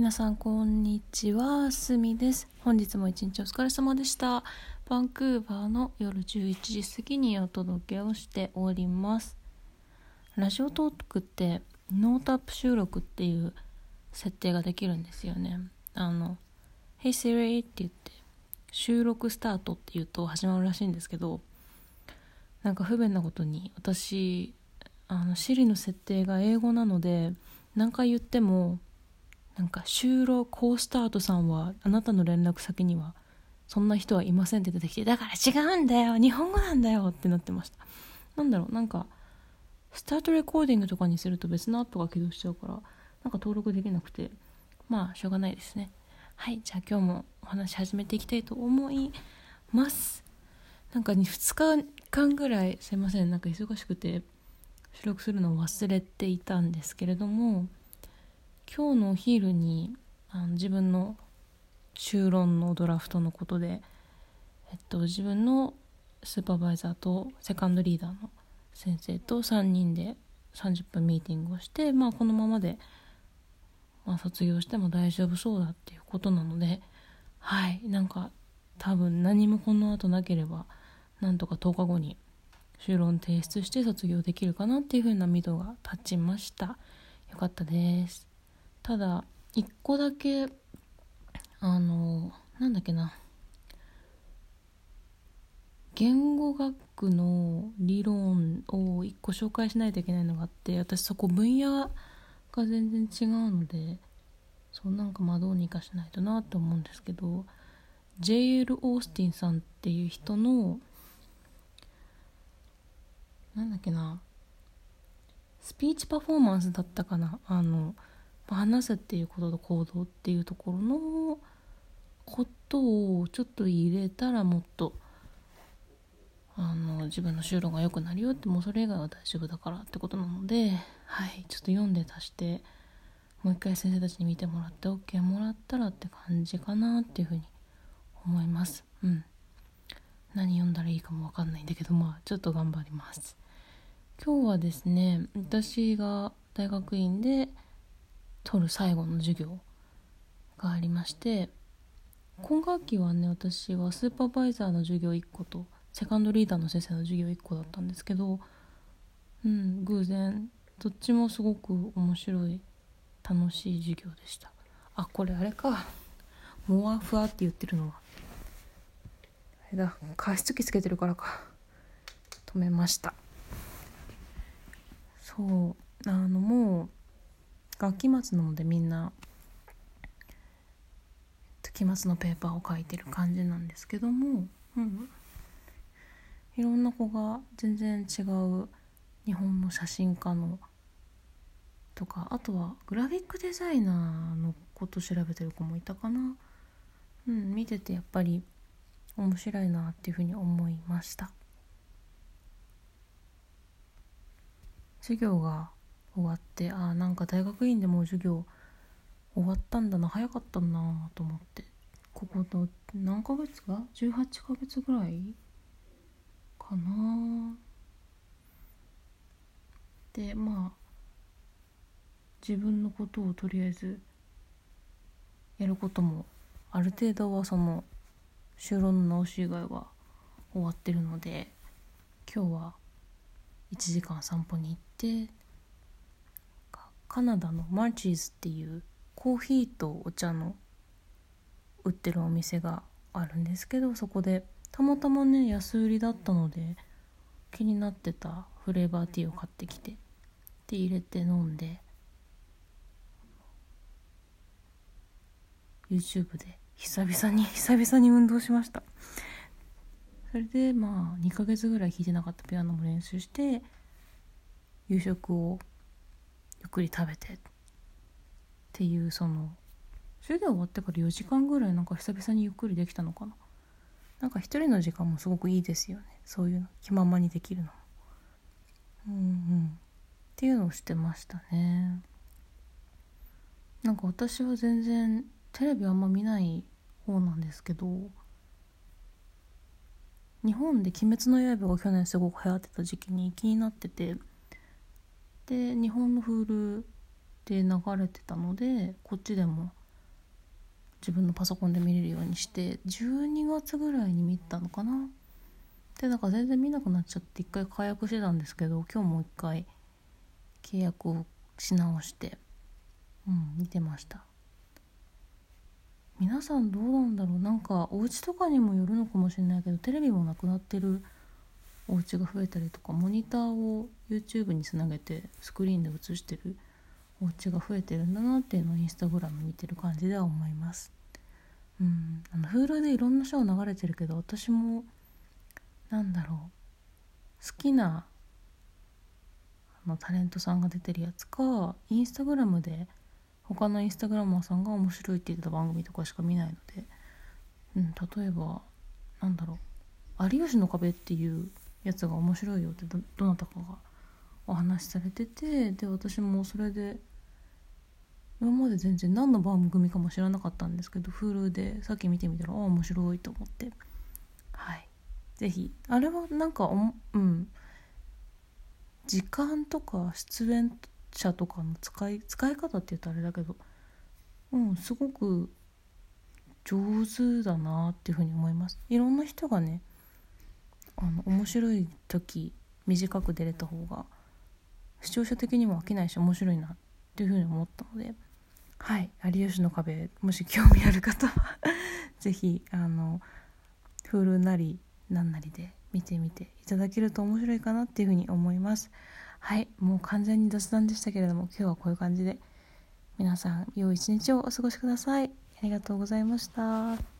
皆さんこんにちは。すみです。本日も一日お疲れ様でした。バンクーバーの夜11時過ぎにお届けをしております。ラジオトークってノートアップ収録っていう設定ができるんですよね。あの「Hey Siri」って言って収録スタートって言うと始まるらしいんですけどなんか不便なことに私あの Siri の設定が英語なので何回言ってもなんか就労コースタートさんはあなたの連絡先にはそんな人はいませんって出てきてだから違うんだよ日本語なんだよってなってました。なんだろうなんかスタートレコーディングとかにすると別のアップが起動しちゃうからなんか登録できなくてまあしょうがないですね。はいじゃあ今日もお話し始めていきたいと思います。なんか2日間ぐらいすいませんなんか忙しくて収録するのを忘れていたんですけれども今日のお昼にあの自分の修論のドラフトのことで、えっと、自分のスーパーバイザーとセカンドリーダーの先生と3人で30分ミーティングをして、まあ、このままで、まあ、卒業しても大丈夫そうだっていうことなのではいなんか多分何もこの後なければなんとか10日後に修論提出して卒業できるかなっていう風な見度が立ちました。よかったです。ただ一個だけあのなんだっけな言語学の理論を一個紹介しないといけないのがあって私そこ分野が全然違うのでそうなんかまあどうにかしないとなと思うんですけど J.L. オースティンさんっていう人のなんだっけなスピーチパフォーマンスだったかなあの話すっていうことと行動っていうところのことをちょっと入れたらもっとあの自分の就労が良くなるよってもうそれ以外は大丈夫だからってことなのではい。ちょっと読んで足してもう一回先生たちに見てもらって OK もらったらって感じかなっていうふうに思います。うん。何読んだらいいかも分かんないんだけどまあちょっと頑張ります。今日はですね私が大学院で取る最後の授業がありまして今学期はね私はスーパーバイザーの授業1個とセカンドリーダーの先生の授業1個だったんですけどうん偶然どっちもすごく面白い楽しい授業でした。あこれあれか。モアフアって言ってるのは。あれだ。加湿器つけてるからか。止めました。そう。あのもう学期末なのでみんな期末のペーパーを書いてる感じなんですけども、うん、いろんな子が全然違う日本の写真家のとかあとはグラフィックデザイナーのこと調べてる子もいたかな。うん見ててやっぱり面白いなっていうふうに思いました。授業が終わってあなんか大学院でも授業終わったんだな早かったなと思って。ここの何ヶ月か18ヶ月ぐらいかな。でまあ自分のことをとりあえずやることもある程度はその就労の直し以外は終わってるので今日は1時間散歩に行ってカナダのマーチーズっていうコーヒーとお茶の売ってるお店があるんですけどそこでたまたまね安売りだったので気になってたフレーバーティーを買ってきてで入れて飲んで YouTube で久々に 久々に運動しました。それでまあ2ヶ月ぐらい弾いてなかったピアノも練習して夕食をゆっくり食べてっていうその授業終わってから4時間ぐらいなんか久々にゆっくりできたのかな？なんか一人の時間もすごくいいですよね。そういうの気ままにできるのうんうん。っていうのをしてましたね。なんか私は全然テレビあんま見ない方なんですけど日本で「鬼滅の刃」が去年すごく流行ってた時期に気になっててで日本のフールで流れてたのでこっちでも自分のパソコンで見れるようにして12月ぐらいに見たのかな。でなんか全然見なくなっちゃって一回解約してたんですけど今日もう一回契約をし直してうん見てました。皆さんどうなんだろう。なんかお家とかにもよるのかもしれないけどテレビもなくなってるお家が増えたりとかモニターを YouTube につなげてスクリーンで映してるお家が増えてるんだなっていうのをインスタグラム見てる感じでは思います。うん。あの Hulu でいろんなショー流れてるけど私もなんだろう。好きなあのタレントさんが出てるやつかインスタグラムで他のインスタグラマーさんが面白いって言ってた番組とかしか見ないので、うん、例えばなんだろう「有吉の壁」っていうやつが面白いよってどなたかがお話しされててで私もそれで今まで全然何の番組かも知らなかったんですけど Hulu でさっき見てみたらあ面白いと思って。はい。是非あれはなんかうん。時間とか出演者とかの使い使い方って言うとあれだけどうんすごく上手だなっていうふうに思います。いろんな人がねあの面白い時短く出れた方が視聴者的にも飽きないし面白いなっていうふうに思ったので。はい「有吉の壁」もし興味ある方は 是非あの Hulu なり何なりで見てみていただけると面白いかなっていうふうに思います。はい。もう完全に雑談でしたけれども今日はこういう感じで皆さん良い一日をお過ごしください。ありがとうございました